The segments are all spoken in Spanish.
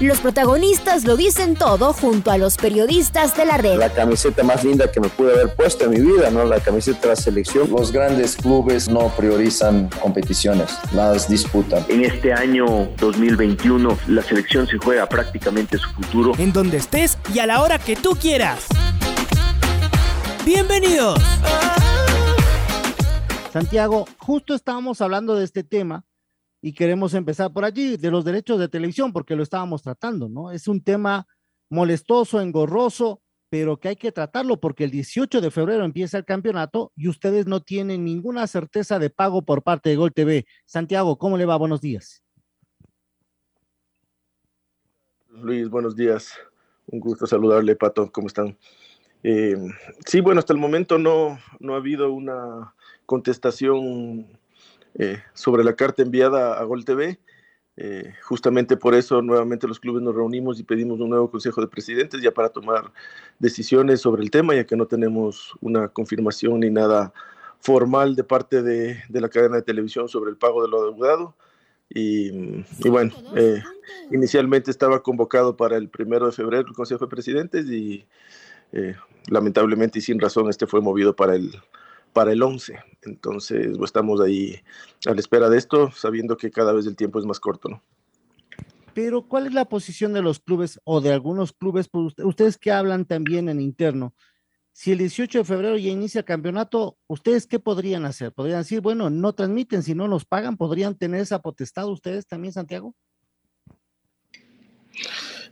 Los protagonistas lo dicen todo junto a los periodistas de la red. La camiseta más linda que me pude haber puesto en mi vida, ¿no? La camiseta de la selección. Los grandes clubes no priorizan competiciones, las disputan. En este año 2021 la selección se juega prácticamente su futuro. En donde estés y a la hora que tú quieras. Bienvenidos. Santiago, justo estábamos hablando de este tema y queremos empezar por allí, de los derechos de televisión, porque lo estábamos tratando, ¿no? Es un tema molestoso, engorroso, pero que hay que tratarlo porque el 18 de febrero empieza el campeonato y ustedes no tienen ninguna certeza de pago por parte de Gol TV. Santiago, ¿cómo le va? Buenos días. Luis, buenos días. Un gusto saludarle, Pato. ¿Cómo están? Eh, sí, bueno, hasta el momento no, no ha habido una contestación eh, sobre la carta enviada a Gol TV. Eh, justamente por eso nuevamente los clubes nos reunimos y pedimos un nuevo Consejo de Presidentes ya para tomar decisiones sobre el tema, ya que no tenemos una confirmación ni nada formal de parte de, la cadena de televisión sobre el pago de lo adeudado. Y, bueno, eh, inicialmente estaba convocado para el primero de febrero el Consejo de Presidentes y lamentablemente y sin razón este fue movido para el, para el 11. Entonces, pues, estamos ahí a la espera de esto, sabiendo que cada vez el tiempo es más corto, ¿no? Pero, ¿cuál es la posición de los clubes o de algunos clubes? Pues, ustedes que hablan también en interno, si el 18 de febrero ya inicia el campeonato, ¿ustedes qué podrían hacer? ¿Podrían decir, bueno, no transmiten, si no nos pagan, podrían tener esa potestad ustedes también, Santiago?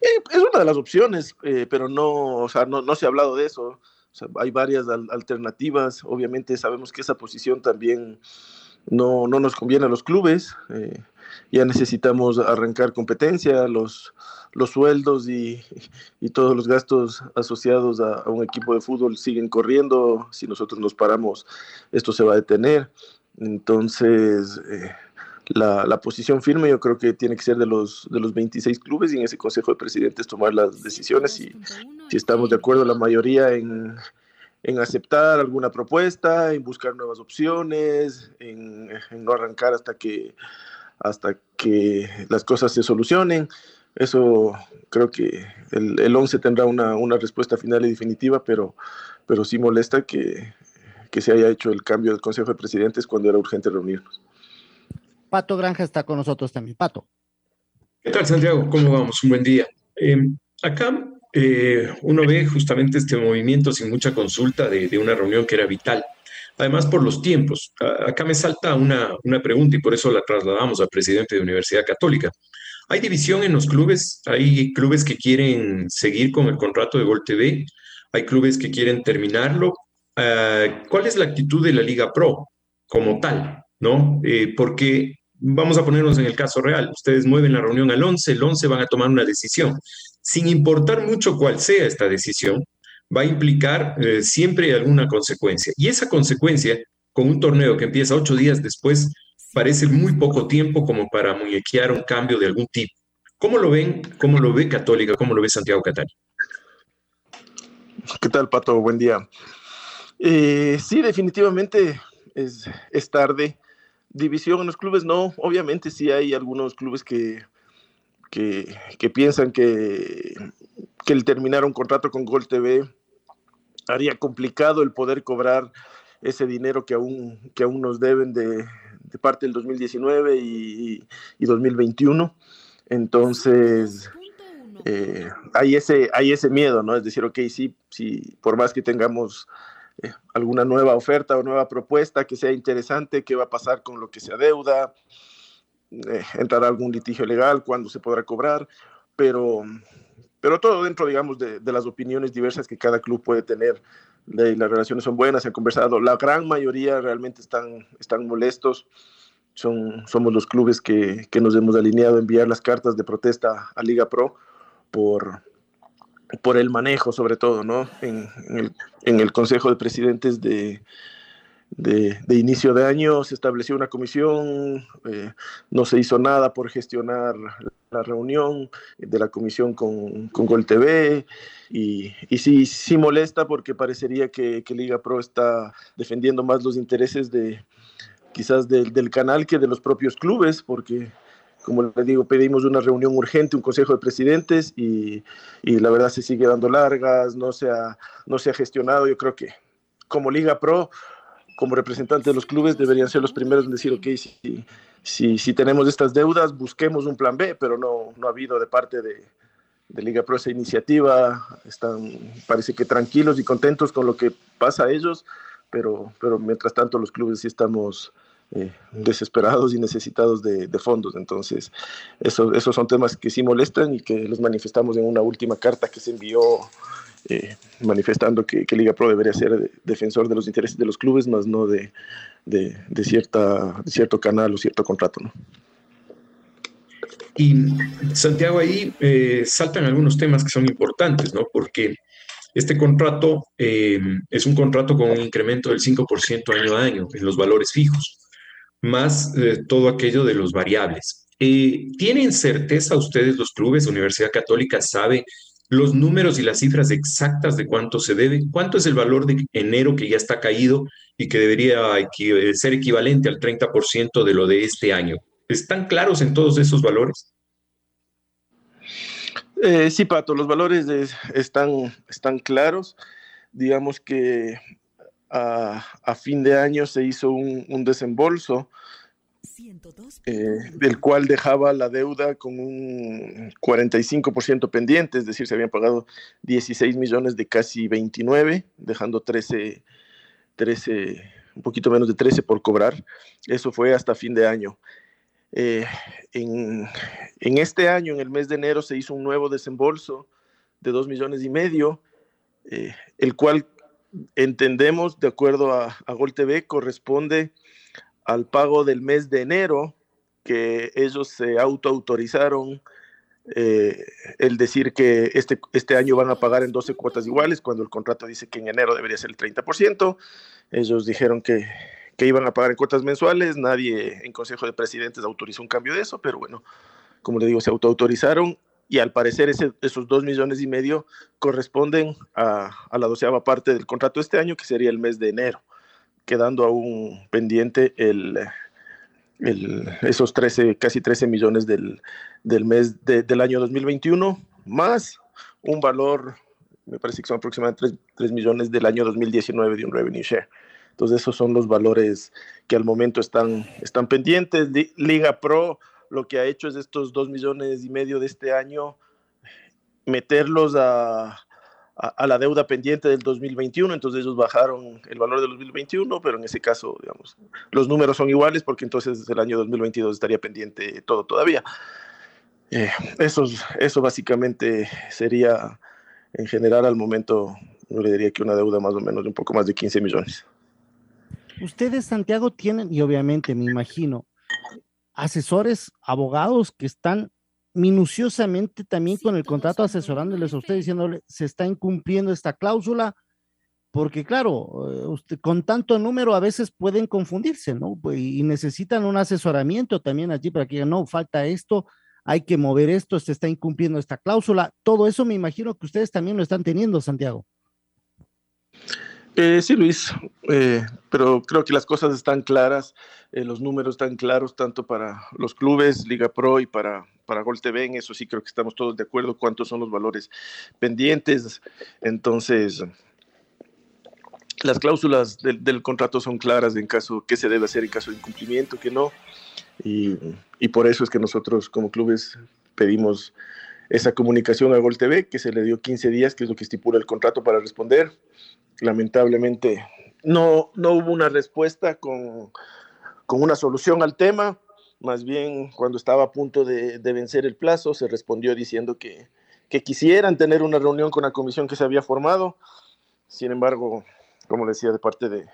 Eh, es una de las opciones, eh, pero no, o sea, no, no se ha hablado de eso hay varias alternativas. Obviamente sabemos que esa posición también no, no nos conviene a los clubes. Eh, ya necesitamos arrancar competencia, los, los sueldos y, y todos los gastos asociados a, un equipo de fútbol siguen corriendo. Si nosotros nos paramos, esto se va a detener. Entonces, eh, la, la, posición firme yo creo que tiene que ser de los, de los 26 clubes y en ese Consejo de Presidentes tomar las decisiones y si estamos de acuerdo la mayoría en, en aceptar alguna propuesta, en buscar nuevas opciones, en, no arrancar hasta que, hasta que las cosas se solucionen. Eso creo que el, el 11 tendrá una, una, respuesta final y definitiva, pero, pero sí molesta que, que se haya hecho el cambio del Consejo de Presidentes cuando era urgente reunirnos. Pato Granja está con nosotros también. Pato. ¿Qué tal, Santiago? ¿Cómo vamos? Un buen día. Em, acá eh, uno ve justamente este movimiento sin mucha consulta de, una reunión que era vital. Además, por los tiempos. acá me salta una, una pregunta y por eso la trasladamos al presidente de Universidad Católica. ¿Hay división en los clubes? ¿Hay clubes que quieren seguir con el contrato de Gol TV? ¿Hay clubes que quieren terminarlo? Ah, ¿Cuál es la actitud de la Liga Pro como tal? ¿no? Eh, porque vamos a ponernos en el caso real, ustedes mueven la reunión al 11, el 11 van a tomar una decisión. Sin importar mucho cuál sea esta decisión, va a implicar eh, siempre alguna consecuencia. Y esa consecuencia, con un torneo que empieza ocho días después, parece muy poco tiempo como para muñequear un cambio de algún tipo. ¿Cómo lo ven? ¿Cómo lo ve Católica? ¿Cómo lo ve Santiago Catani? ¿Qué tal, Pato? Buen día. Eh, sí, definitivamente es tarde división en los clubes, no, obviamente sí hay algunos clubes que, que, piensan que, que el terminar un contrato con Gol TV haría complicado el poder cobrar ese dinero que aún, que aún nos deben de, parte del 2019 y, 2021. Entonces, eh, hay, ese, hay ese miedo, ¿no? Es decir, ok, sí, sí, por más que tengamos eh, alguna nueva oferta o nueva propuesta que sea interesante, qué va a pasar con lo que se adeuda, eh, entrará algún litigio legal, cuándo se podrá cobrar, pero, pero todo dentro, digamos, de, las opiniones diversas que cada club puede tener. las relaciones son buenas, se han conversado. La gran mayoría realmente están, están molestos. Son, somos los clubes que, que nos hemos alineado a enviar las cartas de protesta a Liga Pro por, por el manejo sobre todo, ¿no? En, el, en el, Consejo de Presidentes de, de, de, inicio de año se estableció una comisión, eh, no se hizo nada por gestionar la reunión de la comisión con, con Gol TV y, y sí, sí molesta porque parecería que, que, Liga Pro está defendiendo más los intereses de quizás del, del canal que de los propios clubes porque como les digo, pedimos una reunión urgente, un consejo de presidentes y, y, la verdad se sigue dando largas, no se, ha, no se ha gestionado. Yo creo que como Liga Pro, como representante de los clubes, deberían ser los primeros en decir, ok, si, si, si tenemos estas deudas, busquemos un plan B, pero no, no ha habido de parte de, de Liga Pro esa iniciativa. Están, parece que tranquilos y contentos con lo que pasa a ellos, pero, pero mientras tanto los clubes sí estamos eh, desesperados y necesitados de, fondos. Entonces, eso, esos son temas que sí molestan y que los manifestamos en una última carta que se envió eh, manifestando que, Liga Pro debería ser defensor de los intereses de los clubes, más no de, de, de cierta, cierto canal o cierto contrato. Y Santiago, ahí eh, saltan algunos temas que son importantes, ¿no? Porque este contrato eh, es un contrato con un incremento del 5% año a año en los valores fijos más eh, todo aquello de los variables. Eh, ¿Tienen certeza ustedes, los clubes, Universidad Católica, sabe los números y las cifras exactas de cuánto se debe? ¿Cuánto es el valor de enero que ya está caído y que debería ser equivalente al 30% de lo de este año? ¿Están claros en todos esos valores? Eh, sí, Pato, los valores están, están claros. Digamos que a, a, fin de año se hizo un, un desembolso eh, del cual dejaba la deuda con un 45% pendiente, es decir, se habían pagado 16 millones de casi 29, dejando 13, 13, un poquito menos de 13 por cobrar. Eso fue hasta fin de año. Eh, en, en, este año, en el mes de enero, se hizo un nuevo desembolso de 2 millones y medio, eh, el cual entendemos, de acuerdo a, a Gol TV, corresponde al pago del mes de enero, que ellos se autoautorizaron eh, el decir que este, este año van a pagar en 12 cuotas iguales, cuando el contrato dice que en enero debería ser el 30%. Ellos dijeron que, que iban a pagar en cuotas mensuales, nadie en Consejo de Presidentes autorizó un cambio de eso, pero bueno, como le digo, se autoautorizaron y al parecer ese, esos dos millones y medio corresponden a, a, la doceava parte del contrato este año, que sería el mes de enero, quedando aún pendiente el, el, esos 13, casi 13 millones del, del mes de, del año 2021, más un valor, me parece que son aproximadamente 3, 3 millones del año 2019 de un revenue share. Entonces esos son los valores que al momento están, están pendientes. Liga Pro lo que ha hecho es estos dos millones y medio de este año, meterlos a, a, a, la deuda pendiente del 2021, entonces ellos bajaron el valor del 2021, pero en ese caso, digamos, los números son iguales porque entonces el año 2022 estaría pendiente todo todavía. Eh, eso, eso básicamente sería, en general, al momento, yo le diría que una deuda más o menos de un poco más de 15 millones. Ustedes, Santiago, tienen, y obviamente me imagino, asesores, abogados que están minuciosamente también con el contrato asesorándoles a usted diciéndole se está incumpliendo esta cláusula porque claro, eh, usted, con tanto número a veces pueden confundirse, ¿no? Pues, y necesitan un asesoramiento también allí para que no, falta esto, hay que mover esto, se está incumpliendo esta cláusula, todo eso me imagino que ustedes también lo están teniendo, Santiago. Eh, sí, Luis, eh, pero creo que las cosas están claras, eh, los números están claros tanto para los clubes, Liga Pro y para, para Gol TV, en eso sí creo que estamos todos de acuerdo cuántos son los valores pendientes. Entonces, las cláusulas del, del contrato son claras en caso que se debe hacer en caso de incumplimiento, que no. Y, y por eso es que nosotros como clubes pedimos esa comunicación a Gol TV, que se le dio 15 días, que es lo que estipula el contrato para responder lamentablemente no, no hubo una respuesta con, con, una solución al tema. Más bien, cuando estaba a punto de, de vencer el plazo, se respondió diciendo que, que, quisieran tener una reunión con la comisión que se había formado. Sin embargo, como decía, de parte de,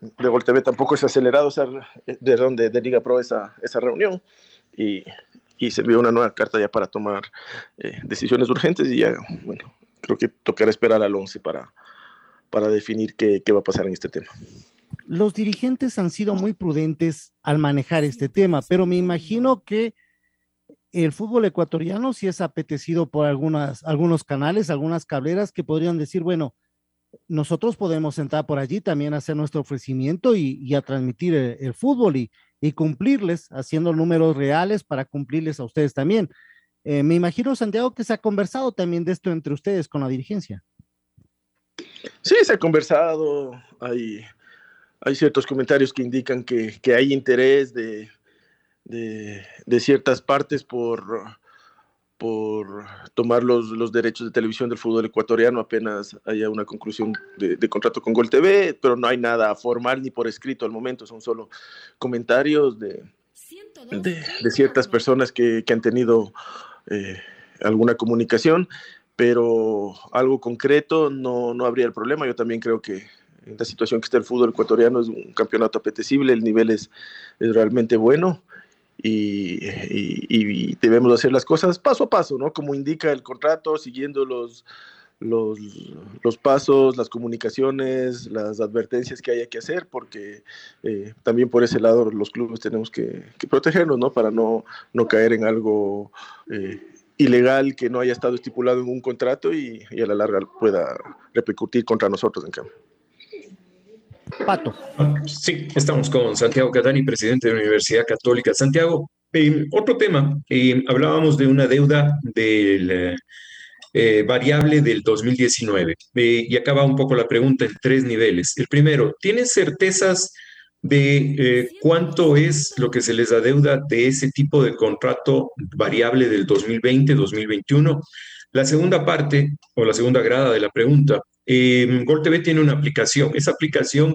de tampoco se ha acelerado esa, de, donde, de Liga Pro esa, esa reunión. Y, y se envió una nueva carta ya para tomar eh, decisiones urgentes y ya, bueno, creo que tocará esperar al 11 para, para definir qué, va a pasar en este tema. Los dirigentes han sido muy prudentes al manejar este tema, pero me imagino que el fútbol ecuatoriano sí es apetecido por algunas, algunos canales, algunas cableras que podrían decir, bueno, nosotros podemos entrar por allí también hacer nuestro ofrecimiento y, a transmitir el, fútbol y, y, cumplirles, haciendo números reales para cumplirles a ustedes también. Eh, me imagino, Santiago, que se ha conversado también de esto entre ustedes con la dirigencia. Sí, se ha conversado, hay, hay ciertos comentarios que indican que, que hay interés de, de, ciertas partes por, por tomar los, los, derechos de televisión del fútbol ecuatoriano apenas haya una conclusión de, de, contrato con Gol TV, pero no hay nada formal ni por escrito al momento, son solo comentarios de, de ciertas personas que, que han tenido eh, alguna comunicación, pero algo concreto no, no habría el problema. Yo también creo que en la situación que está el fútbol ecuatoriano es un campeonato apetecible, el nivel es, es realmente bueno. Y, debemos hacer las cosas paso a paso, ¿no? Como indica el contrato, siguiendo los, los, los pasos, las comunicaciones, las advertencias que haya que hacer, porque eh, también por ese lado los clubes tenemos que, que protegernos, ¿no? Para no, no caer en algo eh, ilegal que no haya estado estipulado en un contrato y, y, a la larga pueda repercutir contra nosotros en cambio. Pato. Sí, estamos con Santiago Catani, presidente de la Universidad Católica. Santiago, eh, otro tema, eh, hablábamos de una deuda del eh, variable del 2019. Eh, y acaba un poco la pregunta en tres niveles. El primero, ¿tienen certezas de eh, cuánto es lo que se les adeuda de ese tipo de contrato variable del 2020-2021? La segunda parte, o la segunda grada de la pregunta, eh, Gol TV tiene una aplicación. Esa aplicación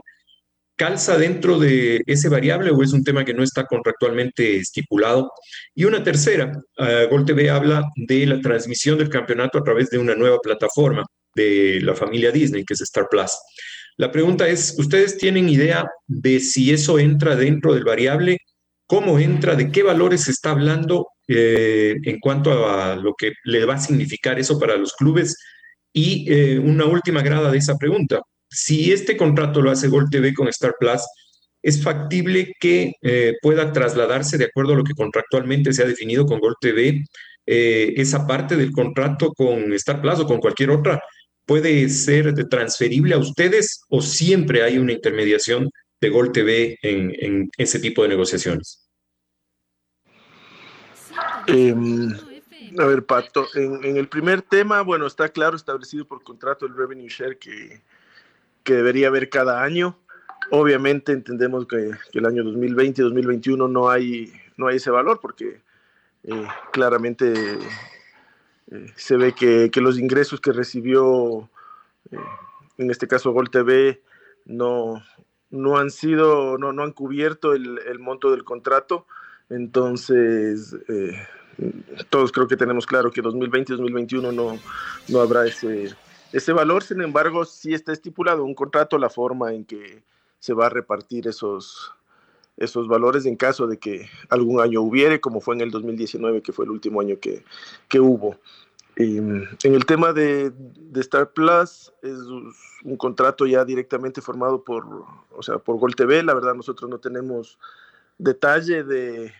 calza dentro de ese variable o es un tema que no está contractualmente estipulado. Y una tercera, uh, Gol TV habla de la transmisión del campeonato a través de una nueva plataforma de la familia Disney, que es Star Plus. La pregunta es, ¿ustedes tienen idea de si eso entra dentro del variable? ¿Cómo entra? ¿De qué valores se está hablando eh, en cuanto a lo que le va a significar eso para los clubes? Y eh, una última grada de esa pregunta si este contrato lo hace Gol TV con Star Plus, es factible que eh, pueda trasladarse de acuerdo a lo que contractualmente se ha definido con Gol TV, esa parte del contrato con Star Plus o con cualquier otra, puede ser transferible a ustedes o siempre hay una intermediación de Gol TV en, en ese tipo de negociaciones. Eh, a ver, Pato, en, en, el primer tema, bueno, está claro establecido por contrato el revenue share que, que debería haber cada año. Obviamente entendemos que, que el año 2020 y 2021 no hay, no hay ese valor porque eh, claramente se ve que, que, los ingresos que recibió, eh, en este caso Gol TV, no, no han sido, no, no han cubierto el, el monto del contrato. Entonces, eh, todos creo que tenemos claro que 2020 y 2021 no, no habrá ese, ese valor, sin embargo, sí está estipulado un contrato la forma en que se va a repartir esos, esos valores en caso de que algún año hubiere, como fue en el 2019, que fue el último año que, que hubo. Y en el tema de, de, Star Plus, es un contrato ya directamente formado por, o sea, por Gol TV. La verdad, nosotros no tenemos detalle de,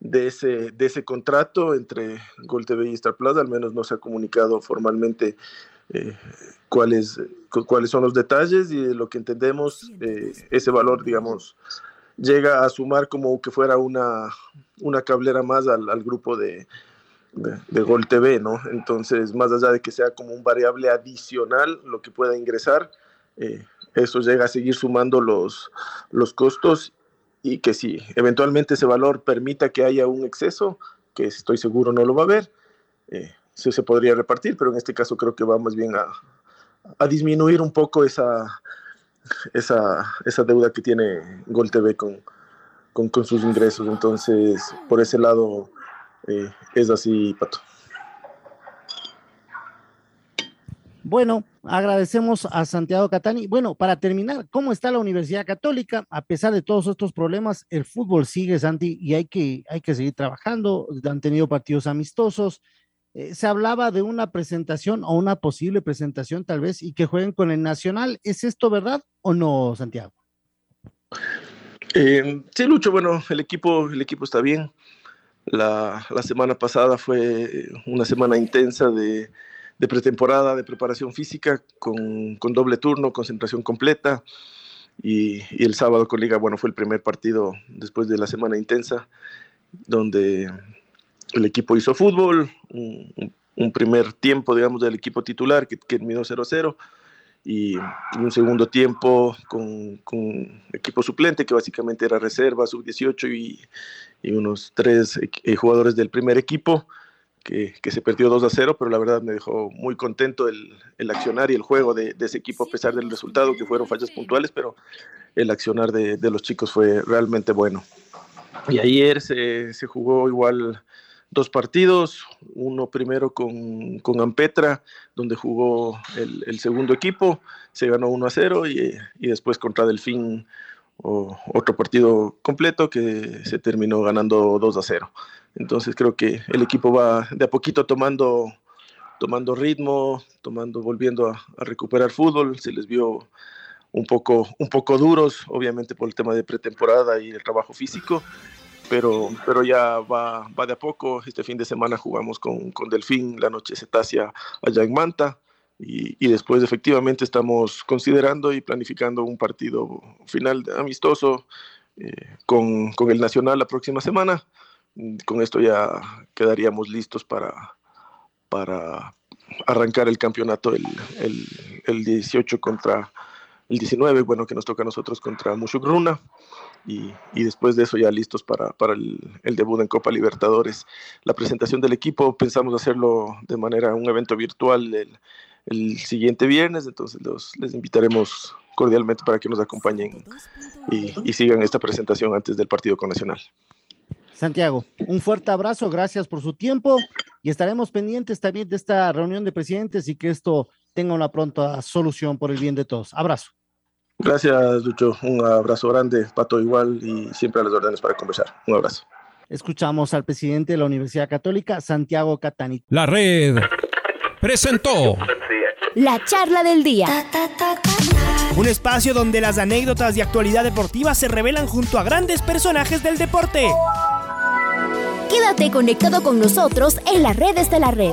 de, ese, de ese contrato entre Gol TV y Star Plus, al menos no se ha comunicado formalmente eh, cuáles, cuáles son los detalles y de lo que entendemos, eh, ese valor, digamos, llega a sumar como que fuera una, una cablera más al, al grupo de, de, de, Gol TV, ¿no? Entonces, más allá de que sea como un variable adicional lo que pueda ingresar, eh, eso llega a seguir sumando los, los costos y que si eventualmente ese valor permita que haya un exceso, que estoy seguro no lo va a haber, eh, sí se podría repartir, pero en este caso creo que va más bien a, a disminuir un poco esa, esa, esa, deuda que tiene Gol TV con, con, sus ingresos. Entonces, por ese lado eh, es así, Pato. Bueno, agradecemos a Santiago Catani. Bueno, para terminar, ¿cómo está la Universidad Católica? A pesar de todos estos problemas, el fútbol sigue, Santi, y hay que, hay que seguir trabajando. Han tenido partidos amistosos, eh, se hablaba de una presentación o una posible presentación tal vez y que jueguen con el Nacional. ¿Es esto verdad o no, Santiago? Eh, sí, Lucho, bueno, el equipo, el equipo está bien. La, semana pasada fue una semana intensa de, pretemporada, de preparación física, con, con, doble turno, concentración completa. Y, y, el sábado con Liga, bueno, fue el primer partido después de la semana intensa, donde el equipo hizo fútbol, un, un primer tiempo, digamos, del equipo titular que, que terminó 0-0 y un segundo tiempo con, con, equipo suplente que básicamente era reserva, sub-18 y, y, unos tres eh, jugadores del primer equipo que, que, se perdió 2 a 0, pero la verdad me dejó muy contento el, el accionar y el juego de, de, ese equipo a pesar del resultado que fueron fallas puntuales, pero el accionar de, de los chicos fue realmente bueno. Y ayer se, se jugó igual dos partidos, uno primero con, con Ampetra, donde jugó el, segundo equipo, se ganó 1 a 0 y, y después contra Delfín o, otro partido completo que se terminó ganando 2 a 0. Entonces creo que el equipo va de a poquito tomando, tomando ritmo, tomando, volviendo a, a recuperar fútbol, se les vio un poco, un poco duros, obviamente por el tema de pretemporada y el trabajo físico, pero, pero ya va, va de a poco. Este fin de semana jugamos con, con Delfín, la noche cetácea allá en Manta. Y, y, después efectivamente estamos considerando y planificando un partido final amistoso eh, con, con, el Nacional la próxima semana. Con esto ya quedaríamos listos para, para arrancar el campeonato el, el, el 18 contra el 19, bueno, que nos toca a nosotros contra Mushugruna y, después de eso ya listos para, el, debut en Copa Libertadores. La presentación del equipo pensamos hacerlo de manera, un evento virtual el, el siguiente viernes, entonces los, les invitaremos cordialmente para que nos acompañen y, y sigan esta presentación antes del partido con Nacional. Santiago, un fuerte abrazo, gracias por su tiempo y estaremos pendientes también de esta reunión de presidentes y que esto tenga una pronta solución por el bien de todos. Abrazo. Gracias, Lucho. Un abrazo grande, Pato igual, y siempre a las órdenes para conversar. Un abrazo. Escuchamos al presidente de la Universidad Católica, Santiago Catani. La red presentó la charla del día. Un espacio donde las anécdotas de actualidad deportiva se revelan junto a grandes personajes del deporte. Quédate conectado con nosotros en las redes de la red.